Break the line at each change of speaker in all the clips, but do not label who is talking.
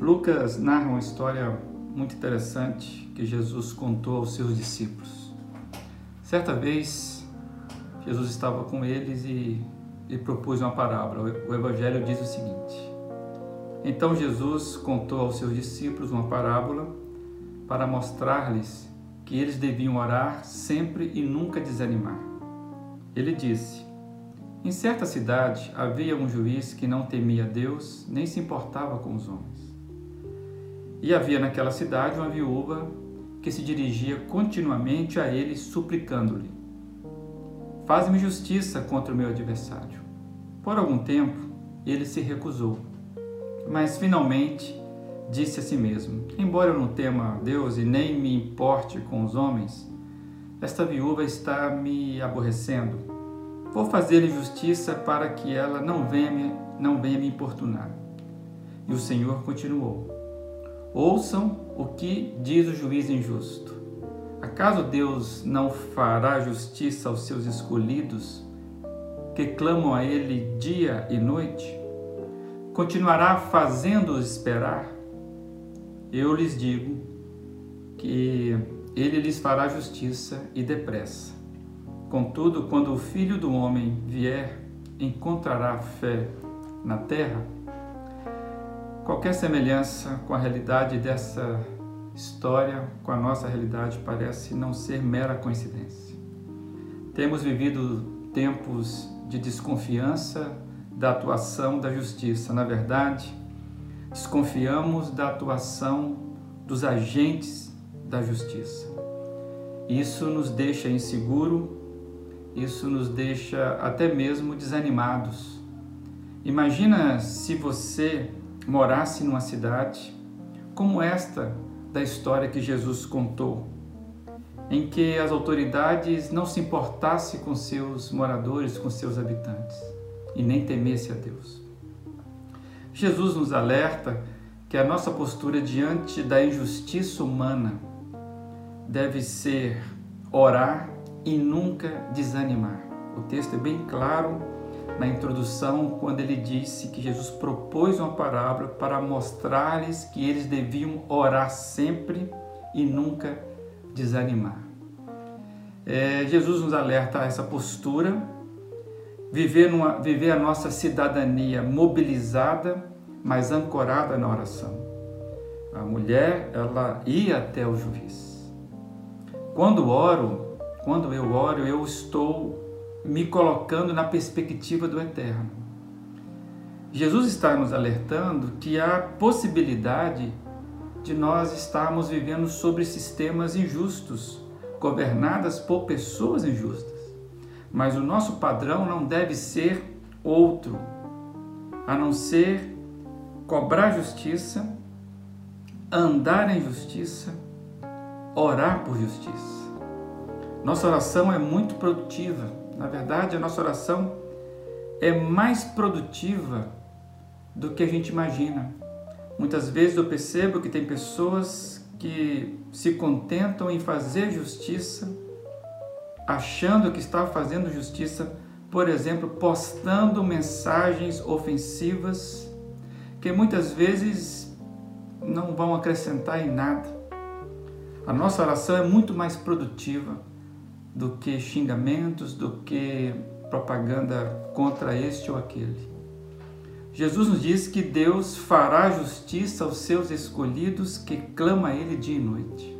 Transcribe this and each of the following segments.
Lucas narra uma história muito interessante que Jesus contou aos seus discípulos. Certa vez, Jesus estava com eles e, e propôs uma parábola. O Evangelho diz o seguinte: Então Jesus contou aos seus discípulos uma parábola para mostrar-lhes que eles deviam orar sempre e nunca desanimar. Ele disse: Em certa cidade havia um juiz que não temia Deus nem se importava com os homens. E havia naquela cidade uma viúva que se dirigia continuamente a ele, suplicando-lhe: Faz-me justiça contra o meu adversário. Por algum tempo, ele se recusou, mas finalmente disse a si mesmo: Embora eu não tema Deus e nem me importe com os homens, esta viúva está me aborrecendo. Vou fazer-lhe justiça para que ela não venha, não venha me importunar. E o Senhor continuou: Ouçam o que diz o juiz injusto. Acaso Deus não fará justiça aos seus escolhidos, que clamam a Ele dia e noite? Continuará fazendo-os esperar? Eu lhes digo que Ele lhes fará justiça e depressa. Contudo, quando o Filho do Homem vier, encontrará fé na terra? Qualquer semelhança com a realidade dessa história, com a nossa realidade, parece não ser mera coincidência. Temos vivido tempos de desconfiança da atuação da justiça. Na verdade, desconfiamos da atuação dos agentes da justiça. Isso nos deixa inseguro, isso nos deixa até mesmo desanimados. Imagina se você morasse numa cidade como esta da história que Jesus contou, em que as autoridades não se importassem com seus moradores, com seus habitantes, e nem temesse a Deus. Jesus nos alerta que a nossa postura diante da injustiça humana deve ser orar e nunca desanimar. O texto é bem claro na introdução, quando ele disse que Jesus propôs uma parábola para mostrar-lhes que eles deviam orar sempre e nunca desanimar. É, Jesus nos alerta a essa postura, viver, numa, viver a nossa cidadania mobilizada, mas ancorada na oração. A mulher, ela ia até o juiz. Quando oro, quando eu oro, eu estou me colocando na perspectiva do eterno. Jesus está nos alertando que há possibilidade de nós estarmos vivendo sobre sistemas injustos, governadas por pessoas injustas. Mas o nosso padrão não deve ser outro, a não ser cobrar justiça, andar em justiça, orar por justiça. Nossa oração é muito produtiva na verdade, a nossa oração é mais produtiva do que a gente imagina. Muitas vezes eu percebo que tem pessoas que se contentam em fazer justiça, achando que está fazendo justiça, por exemplo, postando mensagens ofensivas que muitas vezes não vão acrescentar em nada. A nossa oração é muito mais produtiva do que xingamentos, do que propaganda contra este ou aquele. Jesus nos diz que Deus fará justiça aos seus escolhidos que clama a Ele dia e noite.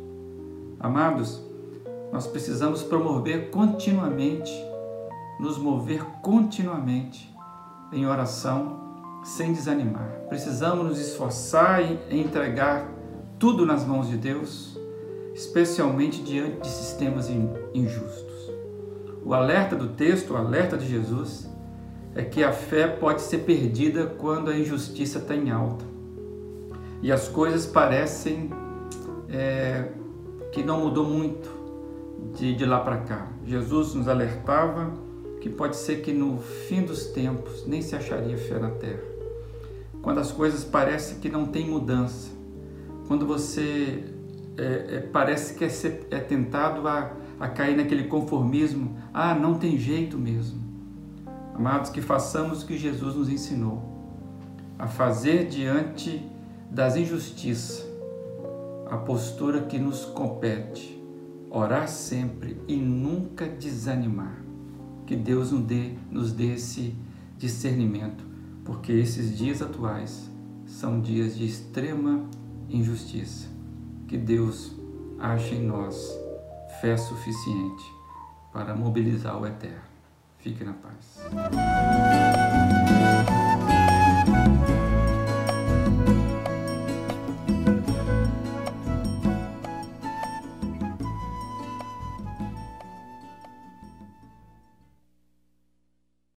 Amados, nós precisamos promover continuamente, nos mover continuamente em oração, sem desanimar. Precisamos nos esforçar e entregar tudo nas mãos de Deus especialmente diante de sistemas injustos. O alerta do texto, o alerta de Jesus, é que a fé pode ser perdida quando a injustiça está em alta e as coisas parecem é, que não mudou muito de, de lá para cá. Jesus nos alertava que pode ser que no fim dos tempos nem se acharia fé na terra. Quando as coisas parecem que não tem mudança, quando você é, é, parece que é, ser, é tentado a, a cair naquele conformismo, ah, não tem jeito mesmo. Amados, que façamos o que Jesus nos ensinou, a fazer diante das injustiças a postura que nos compete, orar sempre e nunca desanimar. Que Deus nos dê, nos dê esse discernimento, porque esses dias atuais são dias de extrema injustiça. Que Deus ache em nós fé suficiente para mobilizar o eterno. Fique na paz.